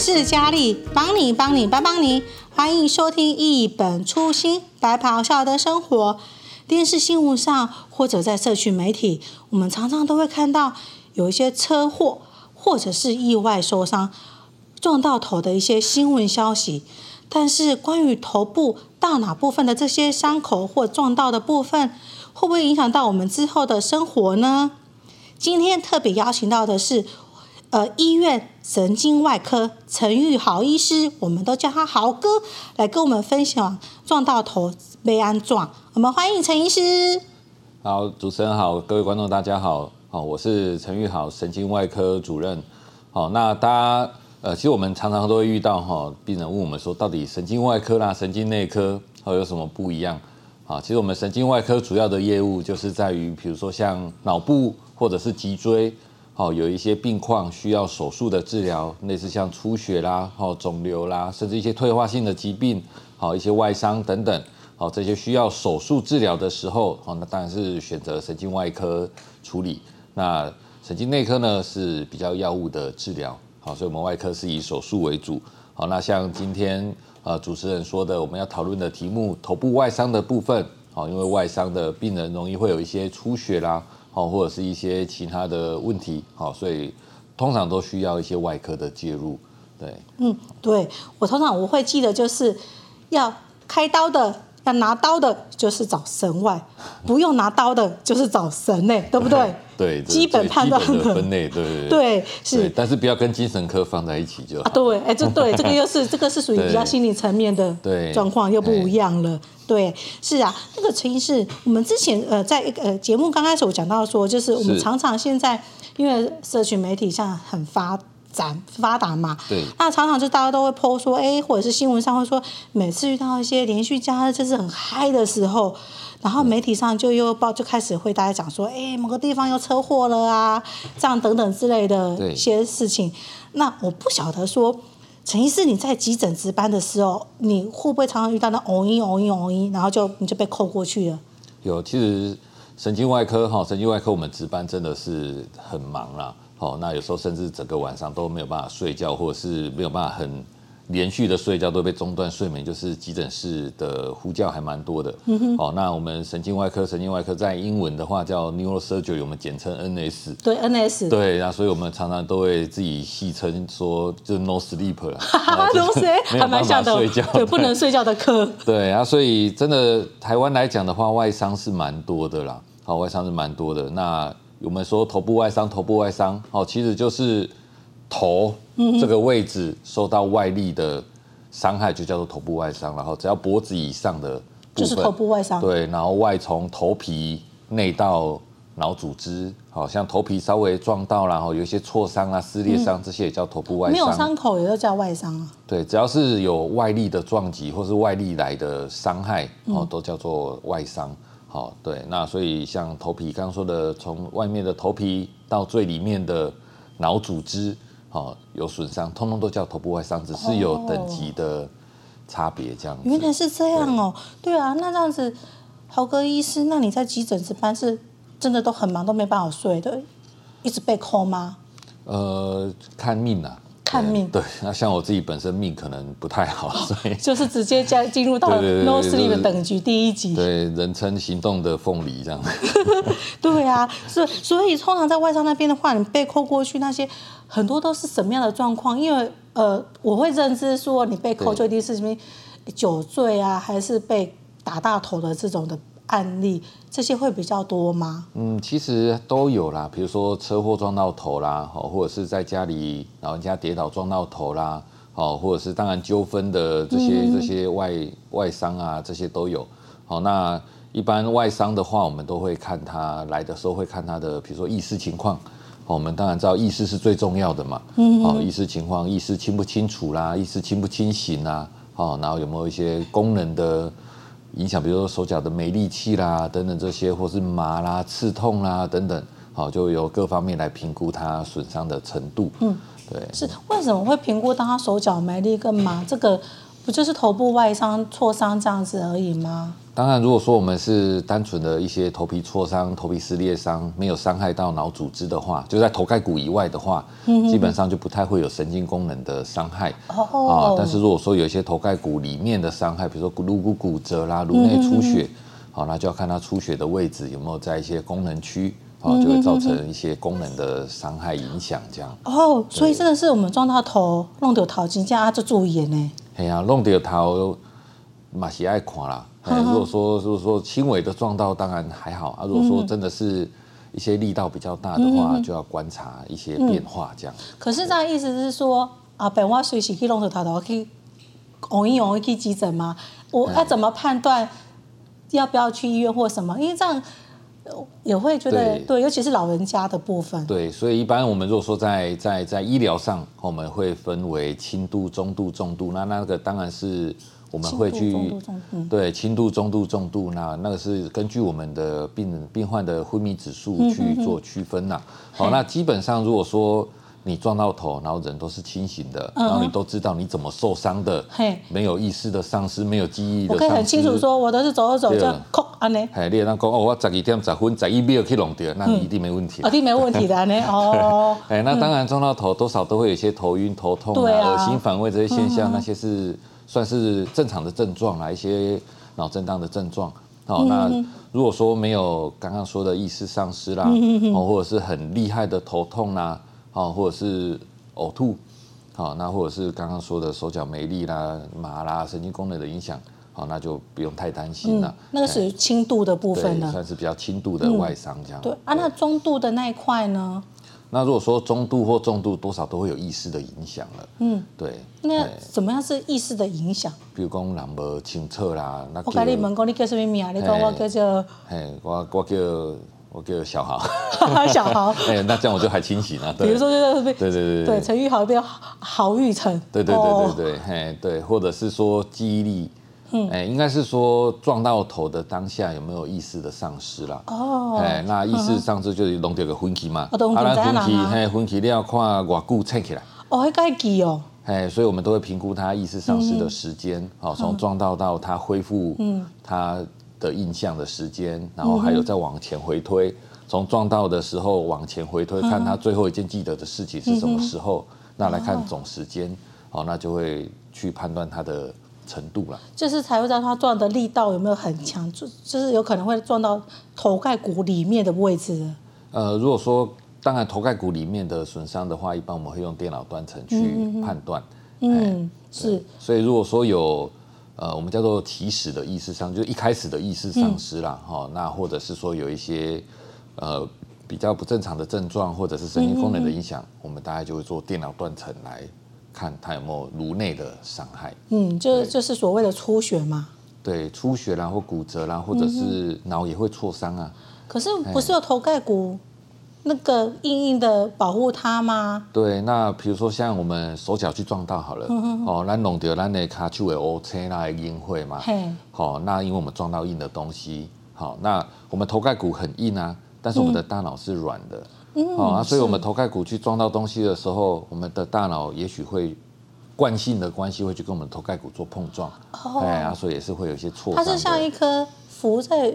是佳丽，帮你帮你帮帮你，欢迎收听一本初心白袍笑的生活。电视新闻上或者在社群媒体，我们常常都会看到有一些车祸或者是意外受伤、撞到头的一些新闻消息。但是关于头部大脑部分的这些伤口或撞到的部分，会不会影响到我们之后的生活呢？今天特别邀请到的是。呃，医院神经外科陈玉豪医师，我们都叫他豪哥，来跟我们分享撞到头被安撞。我们欢迎陈医师。好，主持人好，各位观众大家好，好，我是陈玉豪，神经外科主任。好，那大家呃，其实我们常常都会遇到哈，病人问我们说，到底神经外科啦、神经内科，好有什么不一样？啊，其实我们神经外科主要的业务就是在于，比如说像脑部或者是脊椎。好，有一些病况需要手术的治疗，类似像出血啦、好肿瘤啦，甚至一些退化性的疾病，好一些外伤等等，好这些需要手术治疗的时候，好那当然是选择神经外科处理。那神经内科呢是比较药物的治疗，好，所以我们外科是以手术为主。好，那像今天呃主持人说的，我们要讨论的题目，头部外伤的部分，好，因为外伤的病人容易会有一些出血啦。好，或者是一些其他的问题，好，所以通常都需要一些外科的介入，对。嗯，对，我通常我会记得，就是要开刀的，要拿刀的，就是找神外；不用拿刀的，就是找神内，对不对？对，基本判断的分类，对对 对，是，但是不要跟精神科放在一起就对，哎，这对这个又是这个是属于比较心理层面的状况，又不一样了。对，是啊，那个陈医师，我们之前呃在呃节目刚开始我讲到说，就是我们常常现在因为社群媒体上很发展发达嘛，对，那常常就大家都会 po 说，哎，或者是新闻上会说，每次遇到一些连续假日就是很嗨的时候。然后媒体上就又报就开始会大家讲说，哎，某个地方又车祸了啊，这样等等之类的一些事情。那我不晓得说，陈医师你在急诊值班的时候，你会不会常常遇到那嗡一嗡一嗡一，然后就你就被扣过去了？有，其实神经外科哈，神经外科我们值班真的是很忙啦。好，那有时候甚至整个晚上都没有办法睡觉，或者是没有办法很。连续的睡觉都被中断睡眠，就是急诊室的呼叫还蛮多的。哦，那我们神经外科，神经外科在英文的话叫 neurosurgery，我们简称 NS。对，NS。对，那所以我们常常都会自己戏称说，就 no sleep 了。哈哈，no sleep，还蛮像的。睡觉，对，不能睡觉的科。对啊，所以真的台湾来讲的话，外伤是蛮多的啦。好，外伤是蛮多的。那我们说头部外伤，头部外伤，哦，其实就是。头这个位置受到外力的伤害，就叫做头部外伤。然后只要脖子以上的部分，就是头部外伤。对，然后外从头皮内到脑组织，好像头皮稍微撞到，然后有一些挫伤啊、撕裂伤，这些也叫头部外伤。没有伤口也都叫外伤啊。对，只要是有外力的撞击或是外力来的伤害，哦，都叫做外伤。好，对，那所以像头皮刚刚说的，从外面的头皮到最里面的脑组织。好，有损伤，通通都叫头部外伤，只是有等级的差别这样子。原来是这样哦，对啊，那这样子，豪哥医师，那你在急诊值班是真的都很忙，都没办法睡的，一直被 call 吗？呃，看命啊。看命对，那像我自己本身命可能不太好，所以 就是直接加 进入到 no sleep 的等级第一级。对，人称行动的凤梨这样。对啊，是所以通常在外商那边的话，你被扣过去那些很多都是什么样的状况？因为呃，我会认知说你被扣就一定是什么酒醉啊，还是被打大头的这种的。案例这些会比较多吗？嗯，其实都有啦，比如说车祸撞到头啦，好，或者是在家里老人家跌倒撞到头啦，好，或者是当然纠纷的这些、嗯、这些外外伤啊，这些都有。好，那一般外伤的话，我们都会看他来的时候会看他的，比如说意识情况。我们当然知道意识是最重要的嘛，嗯，好，意识情况，意识清不清楚啦，意识清不清醒啦，好，然后有没有一些功能的。影响，比如说手脚的没力气啦，等等这些，或是麻啦、刺痛啦等等，好，就由各方面来评估它损伤的程度。嗯，对。是为什么会评估当他手脚没力跟麻？这个不就是头部外伤、挫伤这样子而已吗？当然，如果说我们是单纯的一些头皮挫伤、头皮撕裂伤，没有伤害到脑组织的话，就在头盖骨以外的话，嗯、基本上就不太会有神经功能的伤害。哦、啊，但是如果说有一些头盖骨里面的伤害，比如说颅骨骨折啦、颅内出血，好、嗯，那就要看它出血的位置有没有在一些功能区，啊，就会造成一些功能的伤害影响这样。哦，所以真的是我们撞到头弄到头颈，这样就注意呢。哎呀，弄掉头嘛是爱看啦。如果说如果说轻微的撞到，当然还好啊。如果说真的是一些力道比较大的话，嗯、就要观察一些变化这样。嗯、可是这样意思是说啊，本我随时去弄掉头头去，容易容易去急诊吗？我要怎么判断要不要去医院或什么？因为这样也会觉得对，对，尤其是老人家的部分。对，所以一般我们如果说在在在医疗上，我们会分为轻度、中度、重度。那那个当然是。我们会去对轻度、中度、重度，那那个是根据我们的病病患的昏迷指数去做区分呐。好，那基本上如果说你撞到头，然后人都是清醒的，然后你都知道你怎么受伤的，没有意识的丧失，没有记忆的，我可以很清楚说，我都是走着走着，哭安尼。哎，你那讲哦，我十二点十分十一秒去弄掉，那你一定没问题。一定没问题的呢。哦。哎，那当然撞到头，多少都会有一些头晕、头痛啊、恶心、反胃这些现象，那些是。算是正常的症状啦，一些脑震荡的症状。好，那如果说没有刚刚说的意识丧失啦，哦，或者是很厉害的头痛啦，哦，或者是呕吐，好，那或者是刚刚说的手脚没力啦、麻啦、神经功能的影响，好，那就不用太担心了。那个属于轻度的部分呢，算是比较轻度的外伤这样。对啊，那中度的那一块呢？那如果说中度或重度，多少都会有意识的影响了。嗯，对。那怎么样是意识的影响？比如讲人无清澈啦，那我跟你问讲你叫什么名？你讲我叫做……嘿，我我叫我叫小豪。小豪。哎，那这样我就还清醒了。比如说就是对对对对，陈玉豪变豪玉成。对对对对对，嘿对，或者是说记忆力。嗯，哎，应该是说撞到头的当下有没有意识的丧失啦？哦，哎，那意识丧失就是弄掉个昏厥嘛。啊，昏厥，嘿，昏厥你要看偌久撑起来。哦，还该记哦。哎，所以我们都会评估他意识丧失的时间，好，从撞到到他恢复，嗯，他的印象的时间，然后还有再往前回推，从撞到的时候往前回推，看他最后一件记得的事情是什么时候，那来看总时间，好，那就会去判断他的。程度了，就是才会知道他撞的力道有没有很强，就就是有可能会撞到头盖骨里面的位置。呃，如果说当然头盖骨里面的损伤的话，一般我们会用电脑断层去判断。嗯，是。所以如果说有呃我们叫做起始的意识上，就是一开始的意识丧失了哈、嗯，那或者是说有一些呃比较不正常的症状，或者是神经功能的影响，嗯、我们大概就会做电脑断层来。看它有没有颅内的伤害，嗯，就就是所谓的出血嘛，对，出血啦或骨折啦，或者是脑也会挫伤啊。可是不是有头盖骨那个硬硬的保护它吗？对，那比如说像我们手脚去撞到好了，嗯、哦，那弄掉咱的卡丘的 O C 那硬会嘛，好、哦，那因为我们撞到硬的东西，好，那我们头盖骨很硬啊，但是我们的大脑是软的。哦，啊，所以我们头盖骨去撞到东西的时候，我们的大脑也许会惯性的关系会去跟我们头盖骨做碰撞，哦，哎，啊，所以也是会有一些挫伤。它是像一颗浮在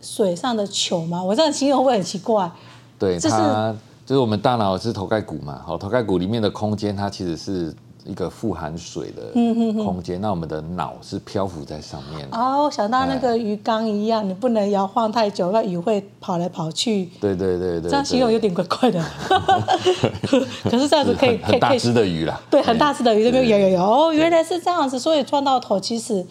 水上的球吗？我这样形容会很奇怪？对，它就是我们大脑是头盖骨嘛，好，头盖骨里面的空间，它其实是。一个富含水的空间，那我们的脑是漂浮在上面。哦，想到那个鱼缸一样，你不能摇晃太久，那鱼会跑来跑去。对对对对，这样形容有点怪怪的。可是这样子可以，可以，很大只的鱼啦。对，很大只的鱼，这边有有有。哦，原来是这样子，所以撞到头其实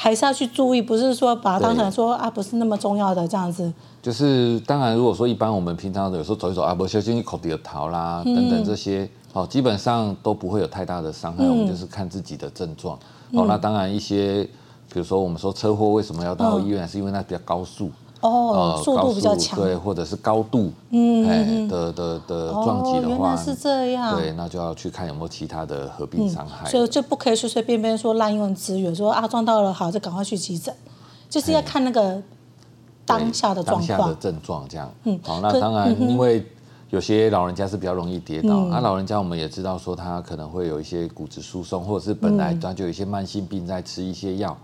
还是要去注意，不是说把它当成说啊，不是那么重要的这样子。就是当然，如果说一般我们平常有时候走一走啊，不小心口底的桃啦等等这些。哦，基本上都不会有太大的伤害，嗯，我们就是看自己的症状。好，嗯，那当然一些，比如说我们说车祸为什么要到医院，嗯，是因为那比较高速哦，呃，速度比较强，对，或者是高度嗯，哎的的的撞击的话，哦，原来是这样，对，那就要去看有没有其他的合并伤害，嗯，所以就不可以随随便便说滥用资源，说啊撞到了好就赶快去急诊，就是要看那个当下的状况，当下的症状这样。嗯，好，那当然因为。有些老人家是比较容易跌倒，那、嗯。啊、老人家我们也知道说他可能会有一些骨质疏松，或者是本来他就有一些慢性病在吃一些药。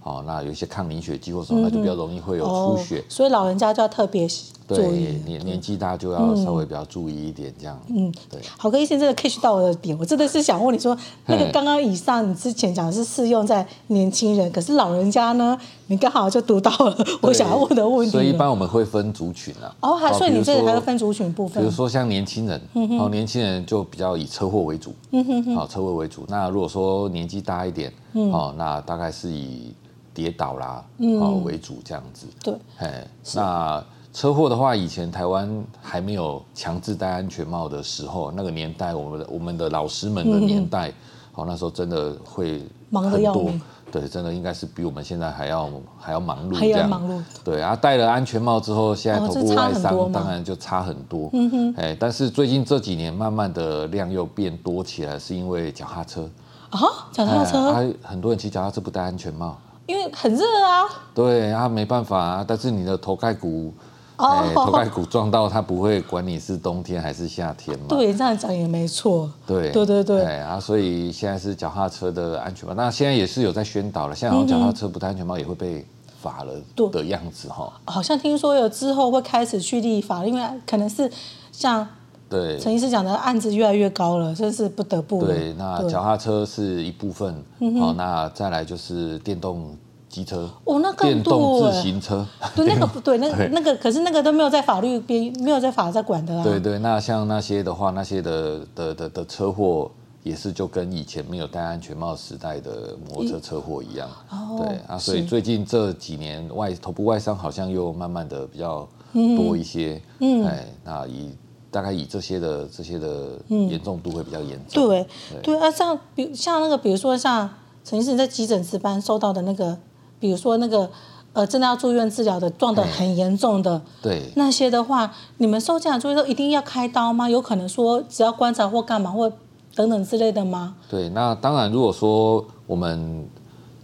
好、那有一些抗凝血剂或什么，那就比较容易会有出血。所以老人家就要特别。对，年年纪大就要稍微比较注意一点，这样。嗯，对。好，哥医生真的 catch 到我的点，我真的是想问你说，那个刚刚以上你之前讲的是适用在年轻人，可是老人家呢，你刚好就读到了我想要问的问题。所以一般我们会分族群啊。哦，还所以你这里还会分族群部分。比如说像年轻人，哦，年轻人就比较以车祸为主，嗯哼哼，好，车祸为主。那如果说年纪大一点，哦，那大概是以跌倒啦，哦为主这样子。对，哎，那。车祸的话，以前台湾还没有强制戴安全帽的时候，那个年代，我们的我们的老师们的年代，好、那时候真的会忙得要命。对，真的应该是比我们现在还要还要忙碌，还要忙碌。对啊，戴了安全帽之后，现在头部外伤当然就差很多。嗯哼，哎，但是最近这几年慢慢的量又变多起来，是因为脚踏车啊，脚踏车，哎、很多人骑脚踏车不戴安全帽，因为很热啊。对啊，没办法啊，但是你的头盖骨。哎，头盖骨撞到他不会管你是冬天还是夏天嘛？对，这样讲也没错。对对对对。哎啊，所以现在是脚踏车的安全帽，那现在也是有在宣导了。现在好像脚踏车不戴安全帽也会被罚了的样子哈。好像听说有之后会开始去立法，因为可能是像对陈医师讲的案子越来越高了，真是不得不。对，那脚踏车是一部分，好，那再来就是电动。机车哦，那更多电动自行车，对那个不 对，那个那个可是那个都没有在法律边，没有在法在管的啊。对对，那像那些的话，那些的的的的车祸也是就跟以前没有戴安全帽时代的摩托车车祸一样。哦，对啊，所以最近这几年外头部外伤好像又慢慢的比较多一些。嗯，哎，那以大概以这些的这些的严重度会比较严重。对对啊，像比像那个比如说像陈医生在急诊值班收到的那个。比如说那个，呃，真的要住院治疗的，撞得很严重的，对那些的话，你们收进来住院都一定要开刀吗？有可能说只要观察或干嘛或等等之类的吗？对，那当然，如果说我们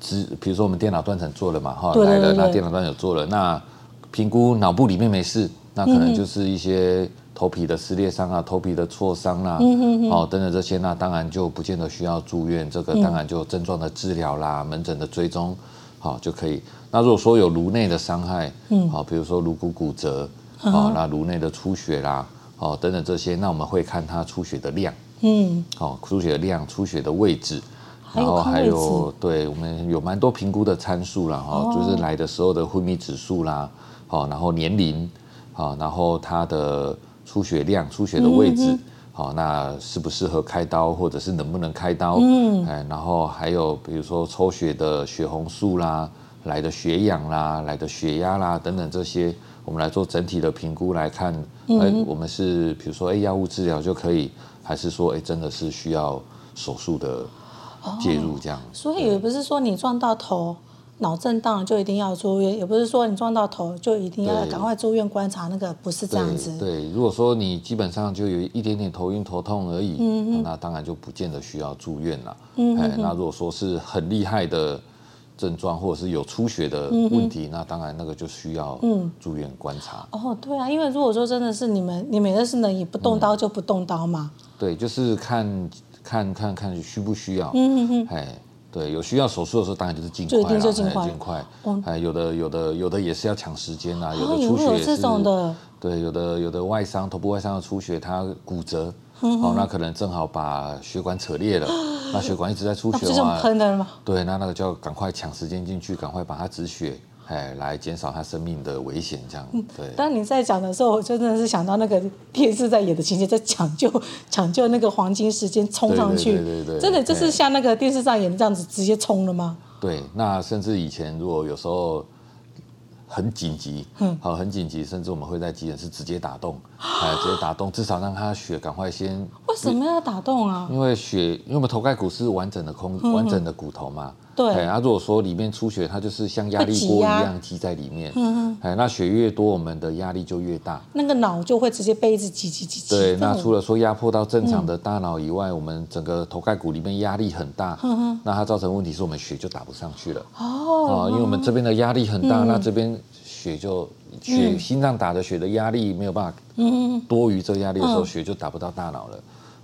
只比如说我们电脑断层做了嘛，哈，来了，那电脑断层做了，那评估脑部里面没事，那可能就是一些头皮的撕裂伤啊，头皮的挫伤啦，嗯哼哼，哦，等等这些，那当然就不见得需要住院，这个当然就症状的治疗啦，门诊的追踪。好就可以。那如果说有颅内的伤害，嗯，好，比如说颅骨骨折，好，那颅内的出血啦，哦，等等这些，那我们会看它出血的量，嗯，好，出血的量、出血的位置，然后还有，对我们有蛮多评估的参数啦，哈，就是来的时候的昏迷指数啦，好，然后年龄，好，然后它的出血量、出血的位置。好，那适不适合开刀，或者是能不能开刀？嗯，哎，然后还有比如说抽血的血红素啦，来的血氧啦，来的血压啦等等这些，我们来做整体的评估来看，哎，我们是比如说哎药物治疗就可以，还是说哎真的是需要手术的介入这样？所以也不是说你撞到头。脑震荡就一定要住院，也不是说你撞到头就一定要赶快住院观察，那个不是这样子。对，对，如果说你基本上就有一点点头晕头痛而已，那当然就不见得需要住院了。嗯哼，那如果说是很厉害的症状，或者是有出血的问题，嗯、那当然那个就需要住院观察。哦，对啊，因为如果说真的是你们，你们的是能以不动刀就不动刀嘛？嗯、对，就是看看看看需不需要。嗯哼哼，对，有需要手术的时候，当然就是尽快啦，尽快。哎，有的有的有的也是要抢时间呐，有的出血也是。对，有的有的外伤，头部外伤的出血，它骨折，哦，那可能正好把血管扯裂了，那血管一直在出血的话？对，那那个就要赶快抢时间进去，赶快把它止血。哎，来减少他生命的危险，这样。对。当你在讲的时候，我真的是想到那个电视在演的情节，在抢救 抢救那个黄金时间冲上去，对对对对，真的就是像那个电视上演的这样子，直接冲了吗？对，那甚至以前如果有时候。很紧急，好，很紧急，甚至我们会在急诊室直接打洞，哎，直接打洞，至少让他血赶快先。为什么要打洞啊？因为血，因为我们头盖骨是完整的空，完整的骨头嘛。对。哎，那如果说里面出血，它就是像压力锅一样积在里面。嗯，哎，那血越多，我们的压力就越大。那个脑就会直接被一直挤挤挤挤。对，那除了说压迫到正常的大脑以外，我们整个头盖骨里面压力很大。嗯，那它造成问题是我们血就打不上去了。哦。啊，因为我们这边的压力很大，那这边。血就血心脏打的血的压力没有办法，嗯，多于这个压力的时候，血就打不到大脑了。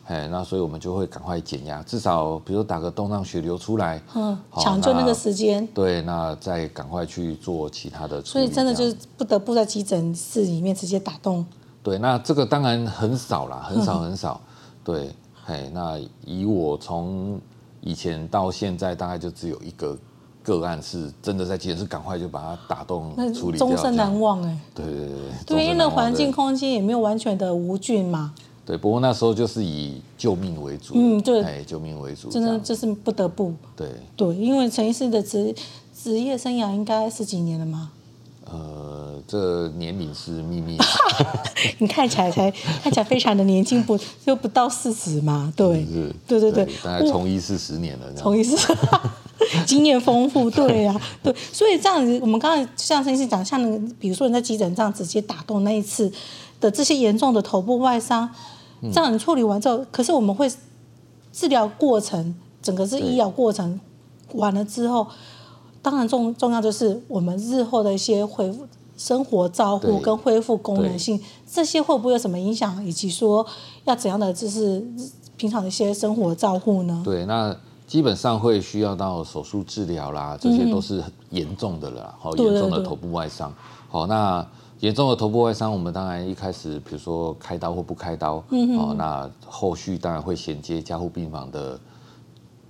哎，那所以我们就会赶快减压，至少比如打个洞让血流出来，嗯，抢救那个时间。对，那再赶快去做其他的处理。所以真的就是不得不在急诊室里面直接打洞。对，那这个当然很少啦，很少很少。对，哎，那以我从以前到现在，大概就只有一个个案是真的在急诊室赶快就把它打洞处理掉，终身难忘哎。对对对。对，因为那环境空间也没有完全的无菌嘛。对，不过那时候就是以救命为主，嗯，对，哎，救命为主，真的就是不得不。对对，因为陈医师的职职业生涯应该十几年了吗？呃，这年龄是秘密。你看起来才看起来非常的年轻，不就不到四十嘛？对，是是对对对，大概从医是十年了，从医四十，经验丰富，对呀、啊，对，所以这样子，我们刚才像陈医生讲，像那，比如说你在急诊这样直接打洞那一次的这些严重的头部外伤。这样你处理完之后，可是我们会治疗过程，整个是医疗过程完了之后，当然重重要就是我们日后的一些恢复生活照护跟恢复功能性，这些会不会有什么影响？以及说要怎样的就是平常的一些生活照护呢？对，那基本上会需要到手术治疗啦，这些都是很严重的了，好严重的头部外伤，好那。严重的头部外伤，我们当然一开始，比如说开刀或不开刀，嗯、哦，那后续当然会衔接加护病房的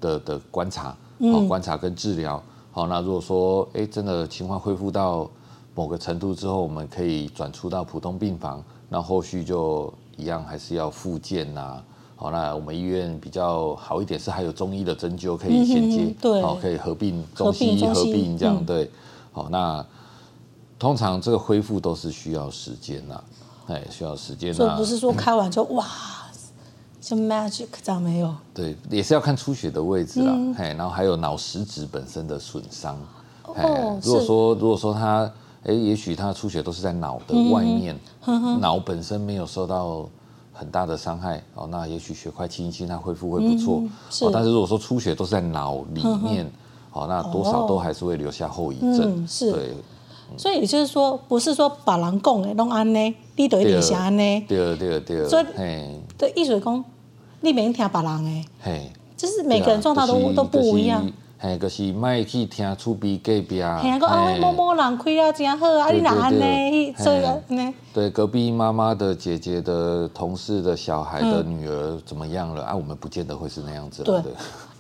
的的观察，嗯、哦，观察跟治疗，好、哦，那如果说，哎，真的情况恢复到某个程度之后，我们可以转出到普通病房，那后续就一样还是要复健呐，好、哦，那我们医院比较好一点是还有中医的针灸可以衔接，对，好，可以合并中西医合并这样，对，好、嗯，那。通常这个恢复都是需要时间呐，哎，需要时间呐。所以不是说开完就、嗯、哇，像 magic 这样没有。对，也是要看出血的位置啦，哎、嗯，然后还有脑实质本身的损伤。哦，如果说如果说他，哎，也许他出血都是在脑的外面，嗯、脑本身没有受到很大的伤害，哦，那也许血块清一清，它恢复会不错。嗯、是、哦。但是如果说出血都是在脑里面，哦，那多少都还是会留下后遗症。嗯、是。对。所以也就是说，不是说把人讲的拢安呢，你得一点像安呢。对对对。所以，对，意思是讲，你免听别人的。嘿。就是每个人状态都、就是、都不一样。嘿，就是卖去听厝边隔壁。嘿，讲啊，某某人开了真好啊，你哪安呢？所以呢。对，隔壁妈妈的姐姐的同事的小孩的女儿怎么样了？啊，我们不见得会是那样子。对。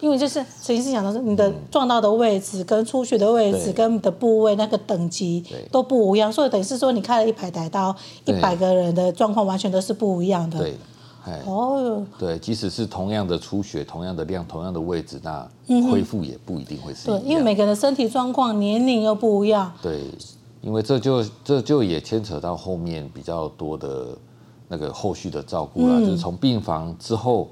因为就是陈医师讲的是，你的撞到的位置、跟出血的位置、跟你的部位那个等级都不一样，所以等于是说你开了一排台刀，一百个人的状况完全都是不一样的。对，哦，对，即使是同样的出血、同样的量、同样的位置，那恢复也不一定会是一样。对，因为每个人的身体状况、年龄又不一样。对，因为这就这就也牵扯到后面比较多的那个后续的照顾了，就是从病房之后。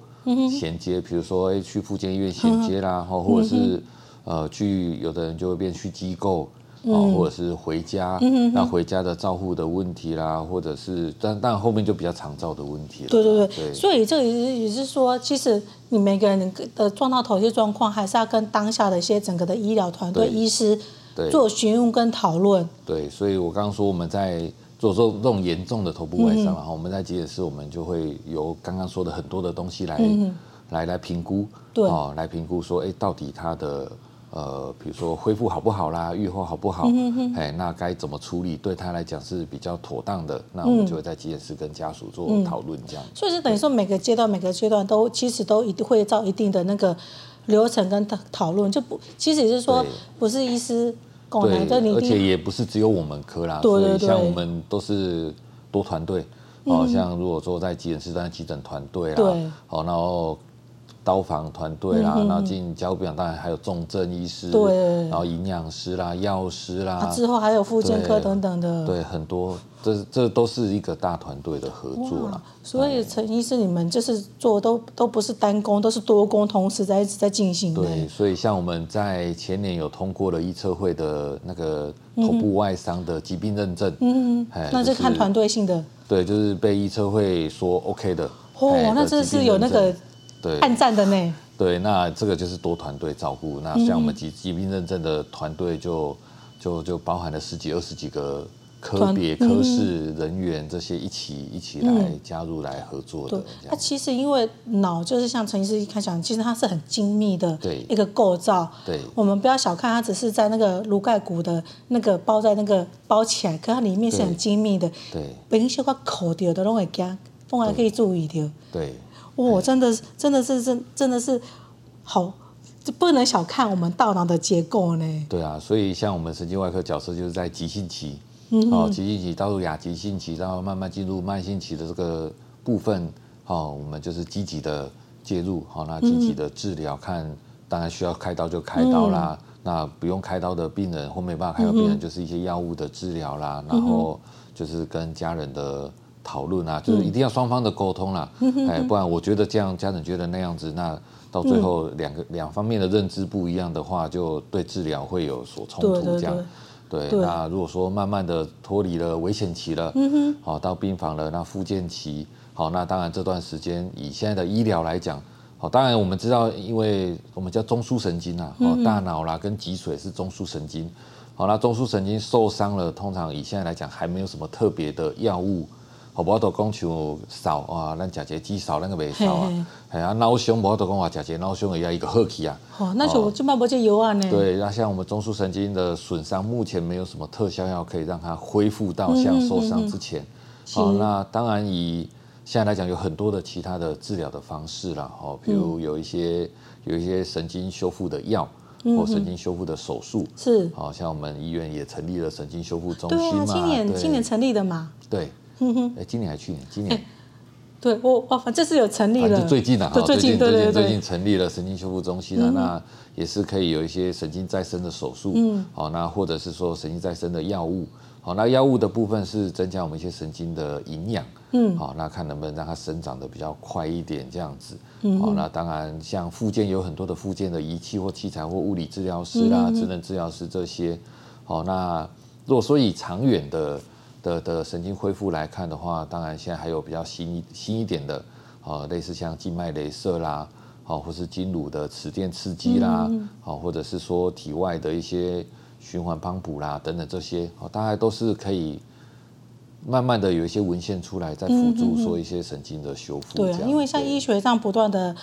衔接，比如说哎，去附件医院衔接啦，或或者是呃，去有的人就会变去机构，哦，或者是回家，那回家的照护的问题啦，或者是但但后面就比较长照的问题了。对对对，对。所以这个也是也是说，其实你每个人的撞到头一些状况，还是要跟当下的一些整个的医疗团队、医师做询问跟讨论。对，所以我刚刚说我们在。做做这种严重的头部外伤，然后我们在急诊室，我们就会由刚刚说的很多的东西来、嗯、来来评估，对，哦，来评估说，哎，到底他的呃，比如说恢复好不好啦，愈后好不好，嗯、哎，那该怎么处理，对他来讲是比较妥当的，那我们就会在急诊室跟家属做讨论，这样、嗯。所以是等于说每个阶段每个阶段都其实都一定会照一定的那个流程跟讨讨论，就不，其实也是说不是医师。对，而且也不是只有我们科啦，所以像我们都是多团队，哦，像如果说在急诊室，在急诊团队啦，哦，然后刀房团队啦，然后进加护病房，当然还有重症医师，对，然后营养师啦、药师啦，之后还有复健科等等的，对，很多。这这都是一个大团队的合作啦，所以陈医师，你们就是做都都不是单工，都是多工，同时在一直在进行。对，所以像我们在前年有通过了医测会的那个头部外伤的疾病认证，嗯，嗯，那就看团队性的。对，就是被医测会说 OK 的。哦，那这是有那个对按赞的呢。对，那这个就是多团队照顾。那像我们疾疾病认证的团队就就就包含了十几二十几个。科别、科室人员这些一起一起来加入来合作的。它其实因为脑就是像陈医师一开始讲，其实它是很精密的一个构造。对，我们不要小看它，只是在那个颅盖骨的那个包在那个包起来，可它里面是很精密的。对，平时我口掉的都会惊，风还可以注意掉。对，哇，真的是真的是真真的是好。就不能小看我们大脑的结构呢。对啊，所以像我们神经外科角色就是在急性期，嗯、哦，急性期到入亚急性期，然后慢慢进入慢性期的这个部分，哦，我们就是积极的介入，好、哦，那积极的治疗，嗯、看当然需要开刀就开刀啦，嗯、那不用开刀的病人或没办法开刀病人，就是一些药物的治疗啦，嗯、然后就是跟家人的讨论啊，就是一定要双方的沟通啦，嗯、哎，不然我觉得这样，家长觉得那样子，那。到最后，两个 两方面的认知不一样的话，就对治疗会有所冲突。这样，对，那如果说慢慢的脱离了危险期了，好，到病房了，那复健期，好，那当然这段时间以现在的医疗来讲，好，当然我们知道，因为我们叫中枢神经啊，哦，大脑啦跟脊髓是中枢神经，好，那中枢神经受伤了，通常以现在来讲还没有什么特别的药物。好，无都讲像扫啊，咱食一剂扫，那个袂扫啊。系啊，脑伤无都讲话食一脑伤的药一个好去啊。哦，那就就卖不这药啊呢。对，那像我们中枢神经的损伤，目前没有什么特效药可以让它恢复到像受伤之前。好，那当然以现在来讲，有很多的其他的治疗的方式啦。哦，比如有一些有一些神经修复的药，或神经修复的手术。是。好像我们医院也成立了神经修复中心嘛。对啊，今年今年成立的嘛。对。哎，今年还去年？今年，对我哇，反正是有成立了，就最近啊，最近最近最近成立了神经修复中心了，那也是可以有一些神经再生的手术，嗯，好，那或者是说神经再生的药物，好，那药物的部分是增加我们一些神经的营养，嗯，好，那看能不能让它生长的比较快一点，这样子，好，那当然像附件有很多的附件的仪器或器材或物理治疗师啦、职能治疗师这些，好，那如果说以长远的。的的神经恢复来看的话，当然现在还有比较新新一点的，啊，类似像静脉雷射啦，好，或是经颅的磁电刺激啦，好，或者是说体外的一些循环帮补啦等等这些，好，大概都是可以慢慢的有一些文献出来，在辅助说一些神经的修复。对，因为像医学上不断的。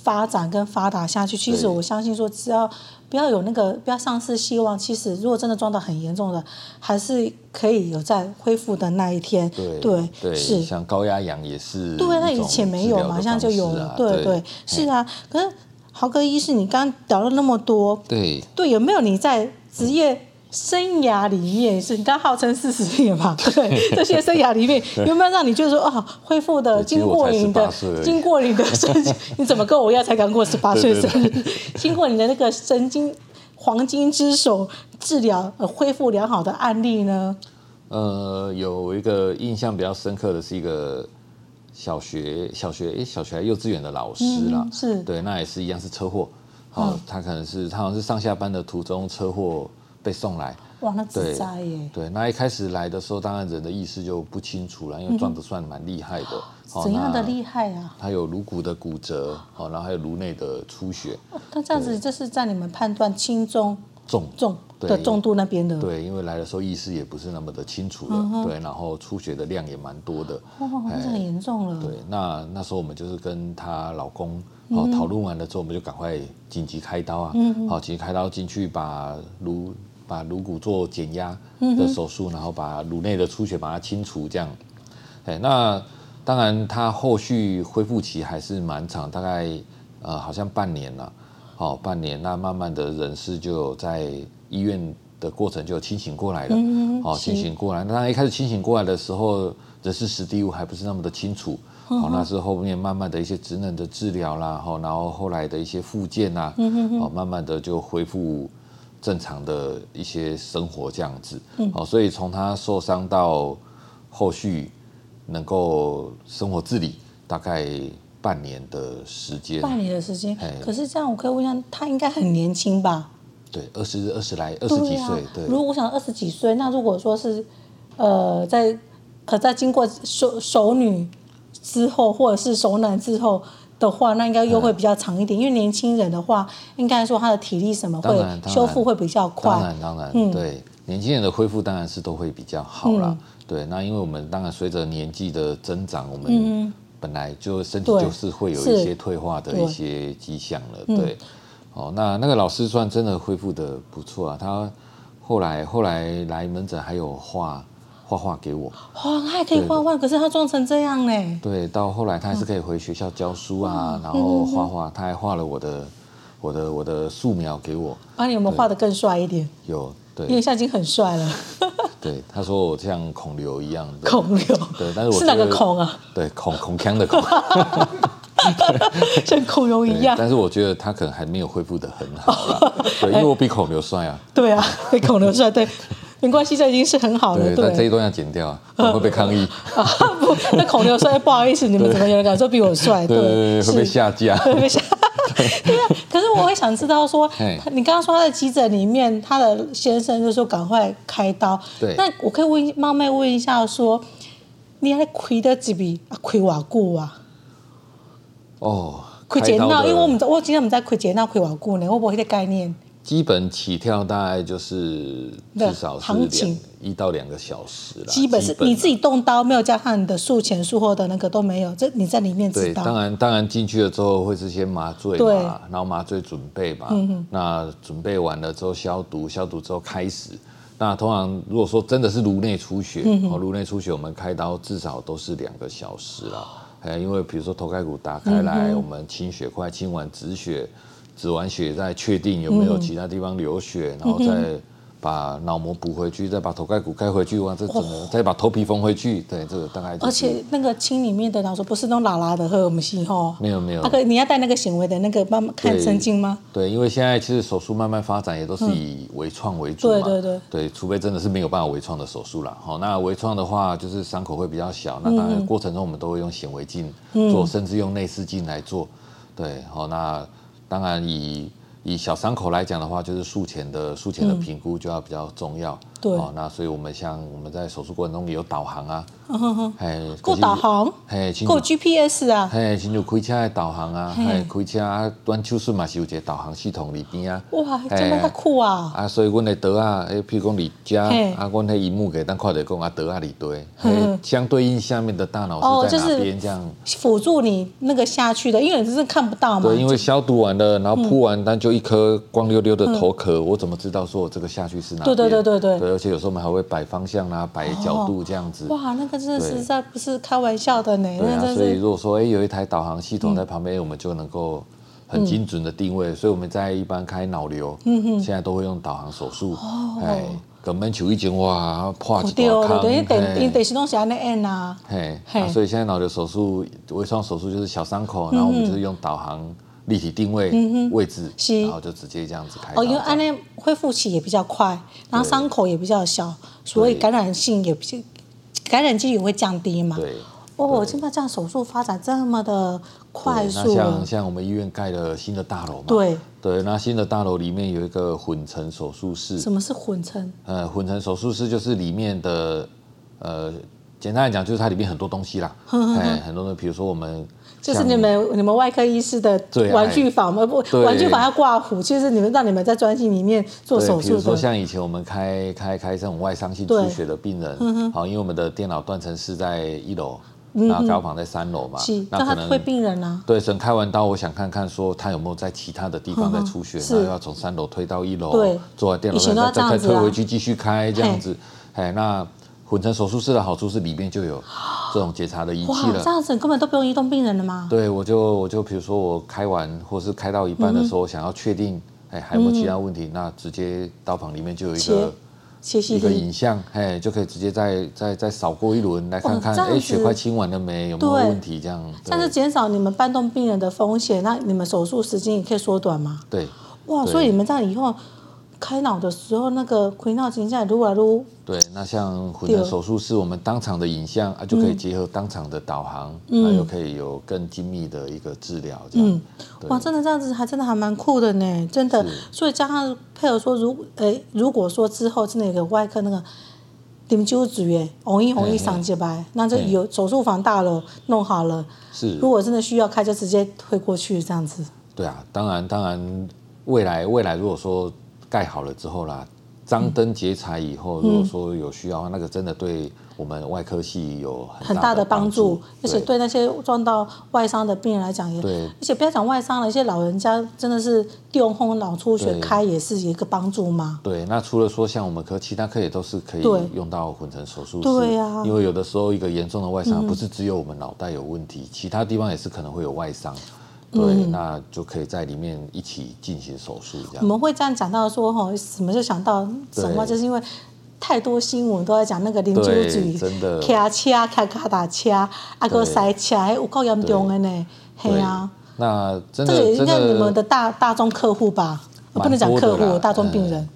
发展跟发达下去，其实我相信说，只要不要有那个不要丧失希望，其实如果真的撞到很严重的，还是可以有在恢复的那一天。对对对，是像高压氧也是。对，那以前没有嘛，现在就有了。对对，是啊。可是豪哥医师，你刚刚聊了那么多，对对，有没有你在职业？生涯里面是你刚号称四十年嘛？对，这些生涯里面有没有让你就是说哦，恢复的经过你的经过你的你怎么跟我一样才刚过十八 岁生日？经过你的那个神经黄金之手治疗呃恢复良好的案例呢？呃，有一个印象比较深刻的是一个小学小学诶小学幼稚园的老师啦，是对，那也是一样是车祸，好，他可能是他好像是上下班的途中车祸。被送来，哇，那自灾耶！对，那一开始来的时候，当然人的意识就不清楚了，因为撞得算蛮厉害的。怎样的厉害啊？他有颅骨的骨折，然后还有颅内的出血。那这样子，这是在你们判断轻中重重的重度那边的。对，因为来的时候意识也不是那么的清楚了，对，然后出血的量也蛮多的，哇，那很严重了。对，那那时候我们就是跟她老公好讨论完了之后，我们就赶快紧急开刀啊，好，紧急开刀进去把颅。把颅骨做减压的手术，然后把颅内的出血把它清除，这样。哎，那当然，他后续恢复期还是蛮长，大概呃好像半年了，好半年。那慢慢的人事就有在医院的过程就清醒过来了，好清醒过来。那一开始清醒过来的时候，人事时地物还不是那么的清楚，好，那是后面慢慢的一些职能的治疗啦，好，然后后来的一些复健呐，哦，慢慢的就恢复。正常的一些生活这样子，嗯好，所以从他受伤到后续能够生活自理，大概半年的时间。半年的时间，可是这样我可以问一下，他应该很年轻吧？对，二十二十来二十几岁。对，如果我想二十几岁，那如果说是呃，在呃在经过熟熟女之后，或者是熟男之后。的话，那应该又会比较长一点，嗯、因为年轻人的话，应该说他的体力什么会修复会比较快。当然，当然，嗯、对。年轻人的恢复当然是都会比较好啦。嗯、对，那因为我们当然随着年纪的增长，我们本来就身体就是会有一些退化的一些迹象了。对，对哦，那那个老师算真的恢复的不错啊，他后来后来来门诊还有画。画画给我，哇，他还可以画画，可是他撞成这样呢？对，到后来他还是可以回学校教书啊，嗯、然后画画，他还画了我的、我的、我的素描给我。啊，你有没有画的更帅一点？有，对，因为现在已经很帅了。对，他说我像孔刘一样的。孔刘。对，但是我是哪个孔啊？对，孔孔锵的孔。像孔融一样。但是我觉得他可能还没有恢复的很好。对，因为我比孔刘帅啊。对啊，比孔刘帅，对。没关系，这已经是很好了。对，但这一段要剪掉啊，会被抗议。啊不，那孔刘帅不好意思，你们怎么有人敢说比我帅？对，会被下 架。会被下。对啊，可是我会想知道说，你刚刚说他的急诊里面，他的先生就说赶快开刀。对。那我可以问冒昧问一下，说你还亏得几笔啊？亏瓦固啊？哦，亏钱闹，因为我们我今天我们在亏钱闹亏瓦固呢，我不会的概念。基本起跳大概就是至少是两一到两个小时了。基本是你自己动刀，没有加上你的术前术后的那个都没有，这你在里面知道。对，当然当然进去了之后会是先麻醉嘛，然后麻醉准备嘛，嗯、那准备完了之后消毒，消毒之后开始。那通常如果说真的是颅内出血，哦，颅内出血我们开刀至少都是两个小时了。哎，因为比如说头盖骨打开来，嗯、我们清血块，清完止血。止完血，再确定有没有其他地方流血，嗯、然后再把脑膜补回去，再把头盖骨盖回去，哇，这怎么？再把头皮缝回去？对，这个大概、就是。而且那个清里面的脑说不是那种拉拉的，和我们西吼。没有没有。那个你要带那个显微的那个慢慢看神经吗？对？对，因为现在其实手术慢慢发展，也都是以微创为主嘛。对对对。对，除非真的是没有办法微创的手术了。好，那微创的话，就是伤口会比较小。那当然过程中我们都会用显微镜做，嗯、甚至用内视镜来做。对，好，那当然以。以小伤口来讲的话，就是术前的术前的评估就要比较重要。对，那所以我们像我们在手术过程中也有导航啊，哎，够导航，哎，够 GPS 啊，哎，亲像开车的导航啊，哎，开车啊，端手术嘛是有一个导航系统里边啊，哇，真的太酷啊！啊，所以阮的刀啊，哎，譬如讲你家啊，阮那荧幕给咱看着讲啊，刀啊里对，相对应下面的大脑是在哪边这样。辅助你那个下去的，因为你是看不到嘛。对，因为消毒完了，然后铺完但就一颗光溜溜的头壳，我怎么知道说我这个下去是哪对？对对对。对对。而且有时候我们还会摆方向啊，摆角度这样子。哦、哇，那个真的实在不是开玩笑的呢。对啊，所以如果说哎有一台导航系统在旁边，嗯、我们就能够很精准的定位。嗯、所以我们在一般开脑瘤，现在都会用导航手术。哦，哎，根门球一剪哇，破几道坑。对，因为电因电视东西安尼按啊。嘿，所以现在脑瘤手术、微创手术就是小伤口，然后我们就是用导航。立体定位位置，然后就直接这样子开。哦，因为安内恢复期也比较快，然后伤口也比较小，所以感染性也比较，感染几率也会降低嘛。对。哦，现在这样手术发展这么的快速。那像像我们医院盖了新的大楼嘛？对。对，那新的大楼里面有一个混成手术室。什么是混成？呃，混成手术室就是里面的，呃，简单来讲就是它里面很多东西啦。哎，很多的，比如说我们。就是你们你们外科医师的玩具房吗？不，玩具房要挂虎。其实你们让你们在专心里面做手术。比如说像以前我们开开开这种外伤性出血的病人，好，因为我们的电脑断层是在一楼，然后高房在三楼嘛，那可能会病人啊。对，等开完刀，我想看看说他有没有在其他的地方在出血，然后要从三楼推到一楼，做完电脑再再再推回去继续开这样子。哎，那。混成手术室的好处是里面就有 这种检查的仪器了。这样子根本都不用移动病人了吗？对，我就我就比如说我开完或是开到一半的时候，想要确定哎还有没有其他问题，嗯、那直接刀房里面就有一个一个影像，哎就可以直接再再再扫过一轮来看看，哎血块清完了没，有没有问题这样。但是减少你们搬动病人的风险，那你们手术时间也可以缩短吗？对。哇，所以你们这样以后。开脑的时候，那个开脑镜下来撸啊撸。对，那像混成手术室，我们当场的影像啊，就可以结合当场的导航，那又可以有更精密的一个治疗。嗯，哇，真的这样子还真的还蛮酷的呢，真的。所以加上配合说，如诶，如果说之后真的有个外科那个点灸组诶，红一红一上洁白，那就有手术房大了弄好了。是，如果真的需要开，就直接推过去这样子。对啊，当然当然，未来未来如果说。盖好了之后啦，张灯结彩以后，如果说有需要那个真的对我们外科系有很大的帮助，而且对。那些撞到外伤的病人来讲也，对，而且不要讲外伤了，一些老人家真的是中风脑出血开也是一个帮助嘛。对，那除了说像我们科，其他科也都是可以用到混成手术室。对呀，因为有的时候一个严重的外伤不是只有我们脑袋有问题，其他地方也是可能会有外伤。对，嗯、那就可以在里面一起进行手术，这样。我们会这样讲到说，哈，什么就想到什么，就是因为太多新闻都在讲那个邻居嘴，真的，开车开卡达车，啊个塞车，还有够严重的呢，嘿啊。那真的，这个应该你们的大大众客户吧？不能讲客户，大众病人、嗯。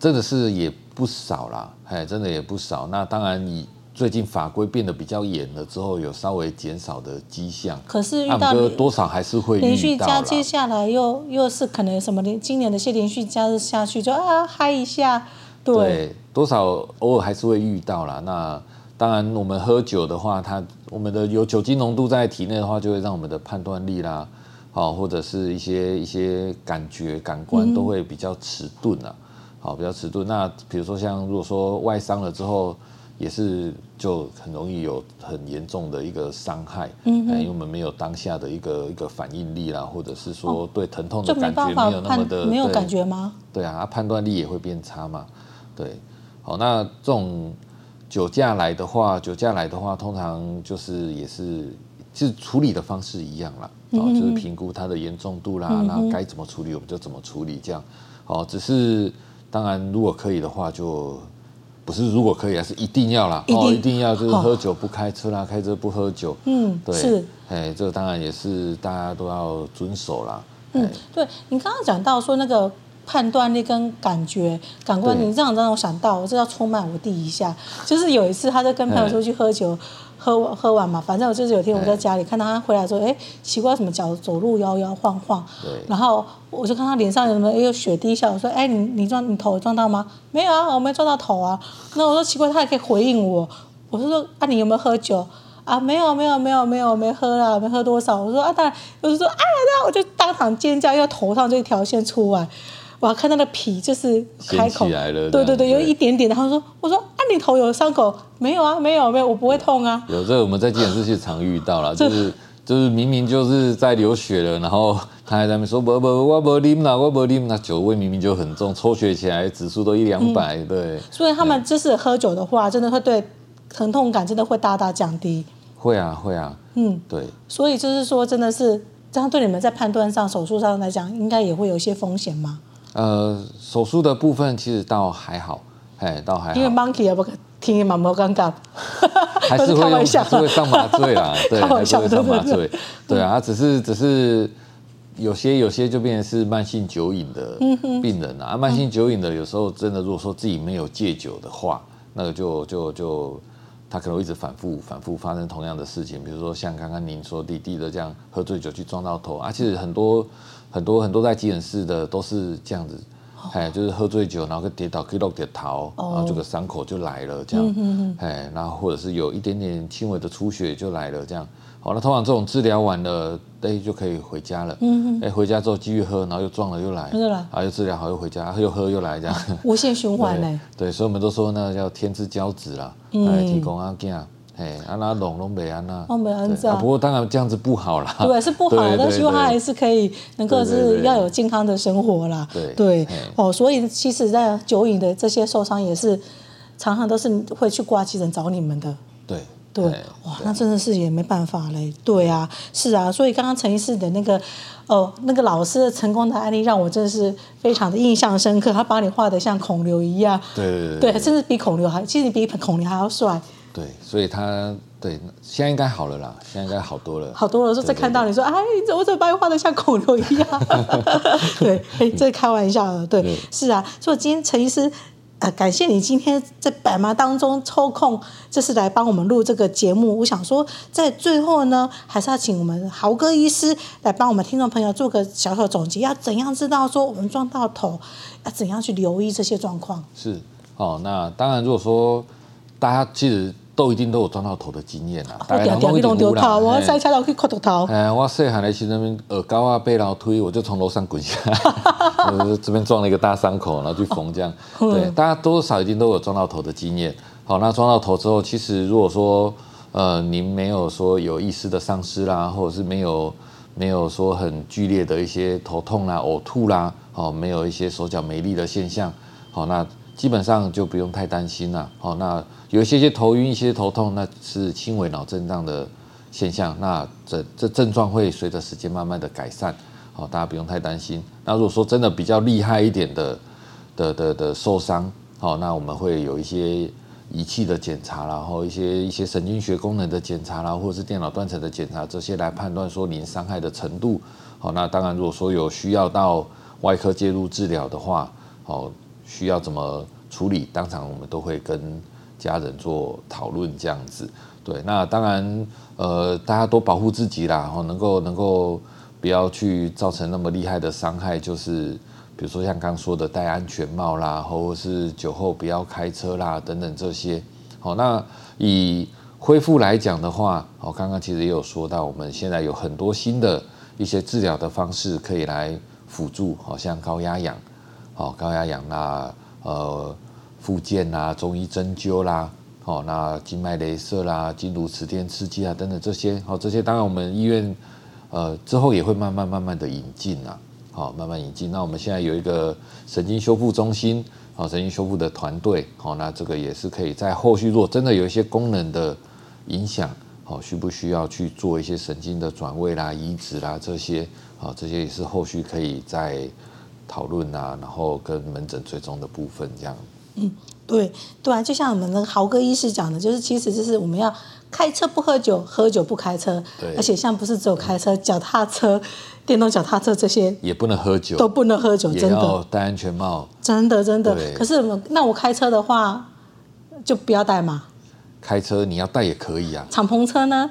真的是也不少啦，哎，真的也不少。那当然你。最近法规变得比较严了之后，有稍微减少的迹象。可是遇到多少还是会连续加，接下来又又是可能什么连今年的些连续加日下去就啊嗨一下，对，对多少偶尔还是会遇到啦。那当然，我们喝酒的话，它我们的有酒精浓度在体内的话，就会让我们的判断力啦，好或者是一些一些感觉感官都会比较迟钝啊，好比较迟钝。那比如说像如果说外伤了之后。也是就很容易有很严重的一个伤害，嗯，因为我们没有当下的一个一个反应力啦，或者是说对疼痛的感觉没有那么的没有感觉吗？对啊，判断力也会变差嘛，对，好，那这种酒驾来的话，酒驾来的话，通常就是也是就是处理的方式一样啦，哦，就是评估它的严重度啦，那该怎么处理我们就怎么处理，这样，哦，只是当然如果可以的话就。不是，如果可以，还是一定要啦。哦，一定要就是喝酒不开车啦，开车不喝酒。嗯，对，是，哎，这当然也是大家都要遵守啦。嗯，对，你刚刚讲到说那个判断力跟感觉感官，你这样让我想到，我这要出卖我弟一下，就是有一次他在跟朋友出去喝酒。喝喝完嘛，反正我就是有天我在家里看到他回来说，哎、欸，奇怪，什么脚走路摇摇晃晃。对。然后我就看他脸上有什么，哎，有血滴下。我说，哎、欸，你你撞你头撞到吗？没有啊，我没撞到头啊。那我说奇怪，他也可以回应我。我说说啊，你有没有喝酒啊？没有没有没有没有没喝了，没喝多少。我说啊，当然，我就说啊，那我就当场尖叫，因为头上这一条线出来。我要看他的皮就是开口来了，对对对，有一点点然后说：“我说啊，你头有伤口？没有啊，没有没有，我不会痛啊。”有这个我们在急诊室是常遇到了，就是就是明明就是在流血了，然后他还在那边说不不我不啉了，我不啉，那酒味明明就很重，抽血起来指数都一两百，对。所以他们就是喝酒的话，真的会对疼痛感真的会大大降低。会啊会啊，嗯对。所以就是说，真的是这样对你们在判断上、手术上来讲，应该也会有一些风险吗？呃，手术的部分其实倒还好，哎，倒还好。因为 Monkey 也不听蛮蛮尴尬，还是会用，还是会上麻醉啦，对，还是会上麻醉，对啊，只是只是有些有些就变成是慢性酒瘾的病人啊，慢性酒瘾的有时候真的如果说自己没有戒酒的话，那个就就就他可能会一直反复反复发生同样的事情，比如说像刚刚您说弟弟的这样喝醉酒去撞到头啊，其实很多。很多很多在急诊室的都是这样子，哎，就是喝醉酒，然后跌倒，跌倒跌倒，然后这个伤口就来了，这样，哎，然后或者是有一点点轻微的出血就来了，这样，好，那通常这种治疗完了，哎，就可以回家了，嗯哎，回家之后继续喝，然后又撞了又来，又来，啊，又治疗好又回家，又喝又来，这样，无限循环嘞，对，所以我们都说那个叫天之骄子啦，来提供阿健。哎，安那拢拢没安那，拢没安这样。不过当然这样子不好啦。对，是不好，但希望他还是可以能够是要有健康的生活啦。对对哦，所以其实，在酒瘾的这些受伤也是常常都是会去挂急诊找你们的。对对，哇，那真的是也没办法嘞。对啊，是啊，所以刚刚陈医师的那个哦，那个老师的成功的案例让我真的是非常的印象深刻。他把你画的像孔刘一样，对对对，对，甚至比孔刘还，其实你比孔刘还要帅。对，所以他对现在应该好了啦，现在应该好多了，好多了。说再看到你说，哎，我怎么把你画的像恐龙一样？对，哎，这开玩笑的，对，对是啊。所以今天陈医师，呃，感谢你今天在百忙当中抽空，这是来帮我们录这个节目。我想说，在最后呢，还是要请我们豪哥医师来帮我们听众朋友做个小小总结，要怎样知道说我们撞到头，要怎样去留意这些状况？是，哦，那当然，如果说大家其实。都一定都有撞到头的经验啊。我掉掉去弄掉头，我塞车落去磕到头。哎，我细汉的时阵，耳高啊背楼推，我就从楼上滚下来，我这边撞了一个大伤口，然后去缝这样。对，大家多少一定都有撞到头的经验。好，那撞到头之后，其实如果说呃您没有说有意识的丧失啦，或者是没有没有说很剧烈的一些头痛啦、呕吐啦，好，没有一些手脚没力的现象，好，那基本上就不用太担心了。好，那有一些些头晕、一些头痛，那是轻微脑震荡的现象，那这这症状会随着时间慢慢的改善，好，大家不用太担心。那如果说真的比较厉害一点的的的的受伤，好，那我们会有一些。仪器的检查，然后一些一些神经学功能的检查啦，或者是电脑断层的检查，这些来判断说您伤害的程度。好，那当然如果说有需要到外科介入治疗的话，好，需要怎么处理，当场我们都会跟家人做讨论这样子。对，那当然，呃，大家都保护自己啦，然后能够能够不要去造成那么厉害的伤害，就是。比如说像刚刚说的戴安全帽啦，或者是酒后不要开车啦，等等这些。好，那以恢复来讲的话，我刚刚其实也有说到，我们现在有很多新的一些治疗的方式可以来辅助，好像高压氧，好高压氧啦，呃，复健啦，中医针灸啦，好，那静脉雷射啦，经颅磁电刺激啊，等等这些，好，这些当然我们医院呃之后也会慢慢慢慢的引进啊。好，慢慢引进。那我们现在有一个神经修复中心，好，神经修复的团队，好，那这个也是可以在后续，如果真的有一些功能的影响，好，需不需要去做一些神经的转位啦、移植啦这些，好，这些也是后续可以再讨论啊，然后跟门诊追踪的部分这样。嗯，对，对啊，就像我们的豪哥医师讲的，就是其实就是我们要开车不喝酒，喝酒不开车，对，而且像不是只有开车，脚踏车。电动脚踏车这些也不能喝酒，都不能喝酒，真的戴安全帽，真的真的。可是那我开车的话，就不要戴嘛。开车你要戴也可以啊。敞篷车呢？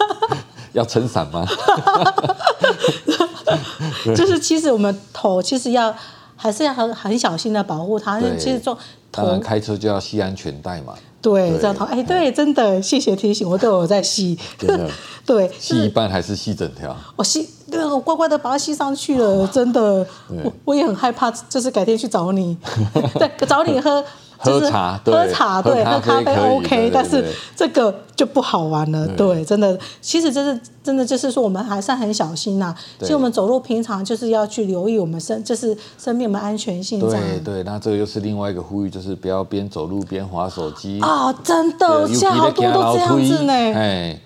要撑伞吗？就是其实我们头其实要还是要很很小心的保护它。其实做当然开车就要系安全带嘛。对，这样头哎，对，真的，谢谢提醒，我都有在系。对，系一半还是系整条？我系，对，我乖乖的把它系上去了，真的。我我也很害怕，就是改天去找你，对，找你喝。喝茶，喝茶，对，喝咖啡 OK，但是这个就不好玩了，对，真的，其实这是真的，就是说我们还是很小心呐。其实我们走路平常就是要去留意我们身，就是生命我们安全性。对对，那这个又是另外一个呼吁，就是不要边走路边滑手机啊！真的，现在好多都这样子呢。哎，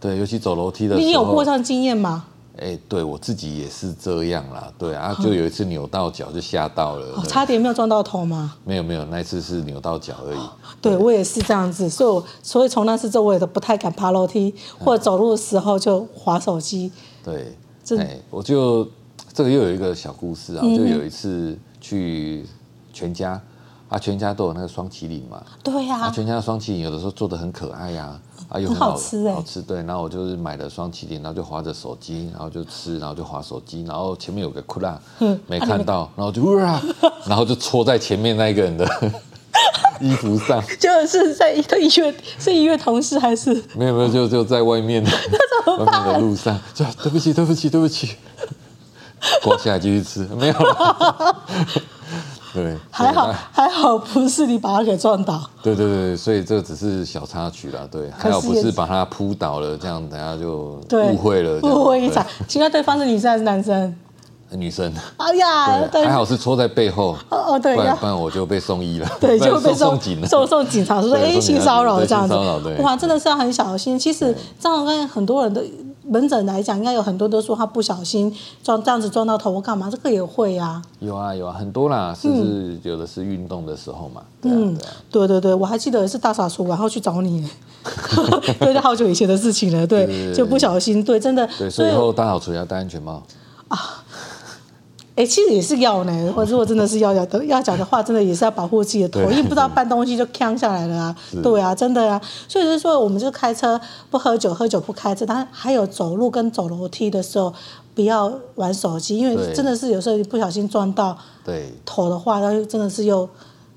对，尤其走楼梯的时候，你有过这样经验吗？哎，对我自己也是这样啦，对啊，就有一次扭到脚就吓到了，哦，差点没有撞到头吗？没有没有，那一次是扭到脚而已。对，对我也是这样子，所以我所以从那次之后我也都不太敢爬楼梯，或者走路的时候就滑手机。对，哎，我就这个又有一个小故事啊，就有一次去全家啊，全家都有那个双麒麟嘛，对呀，啊，全家的双麒麟有的时候做的很可爱呀。啊，又很好吃，好吃对。然后我就是买了双麒麟，然后就划着手机，然后就吃，然后就划手机，然后前面有个酷辣，没看到，然后就哇，然后就戳在前面那一个人的 衣服上。就是在一个医院，是医院同事还是？没有没有，就就在外面，外面的路上，就对不起对不起对不起，刮下来继续吃，没有了。对，还好还好，不是你把他给撞倒。对对对，所以这只是小插曲啦。对，还好不是把他扑倒了，这样等下就误会了，误会一场。请问对方是女生还是男生？女生。哎呀，还好是戳在背后。哦哦，对，不然不然我就被送医了。对，就被送警了，送送警察说哎性骚扰这样子。哇，真的是要很小心。其实这样跟很多人都。门诊来讲，应该有很多都说他不小心撞这样子撞到头，我干嘛？这个也会呀、啊。有啊有啊，很多啦，甚至有的是运动的时候嘛。嗯，对，啊对，啊、对对对，我还记得是大扫除，然后去找你，对，是好久以前的事情了。对，对对对就不小心，对，真的。对，所以以后大扫除要戴安全帽啊。哎、欸，其实也是要呢。或者如果真的是要要的要讲的话，真的也是要保护自己的头，因为不知道搬东西就呛下来了啊。对啊，真的啊。所以就是说，我们就开车不喝酒，喝酒不开车。但还有走路跟走楼梯的时候，不要玩手机，因为真的是有时候不小心撞到对头的话，那就真的是又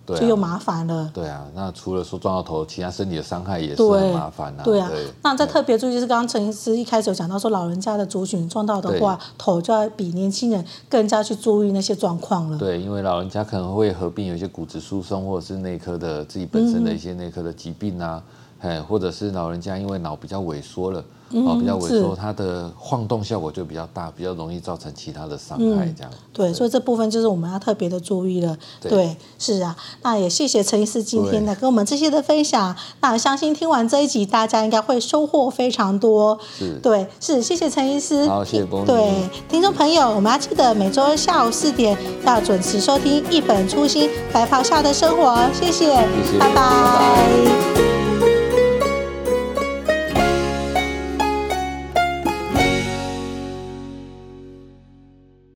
对啊、就又麻烦了。对啊，那除了说撞到头，其他身体的伤害也是很麻烦啊。对啊，对那再特别注意就是刚刚陈医师一开始有讲到说，老人家的族群撞到的话，头就要比年轻人更加去注意那些状况了。对，因为老人家可能会合并有一些骨质疏松，或者是内科的自己本身的一些内科的疾病啊，哎、嗯，或者是老人家因为脑比较萎缩了。哦，比较萎缩，它的晃动效果就比较大，比较容易造成其他的伤害，这样、嗯。对，所以这部分就是我们要特别的注意了。对，对是啊，那也谢谢陈医师今天的跟我们这些的分享。那我相信听完这一集，大家应该会收获非常多。是，对，是，谢谢陈医师。好，谢谢波。对，听众朋友，我们要记得每周二下午四点要准时收听《一本初心白袍下的生活》。谢谢，谢谢拜拜。拜拜。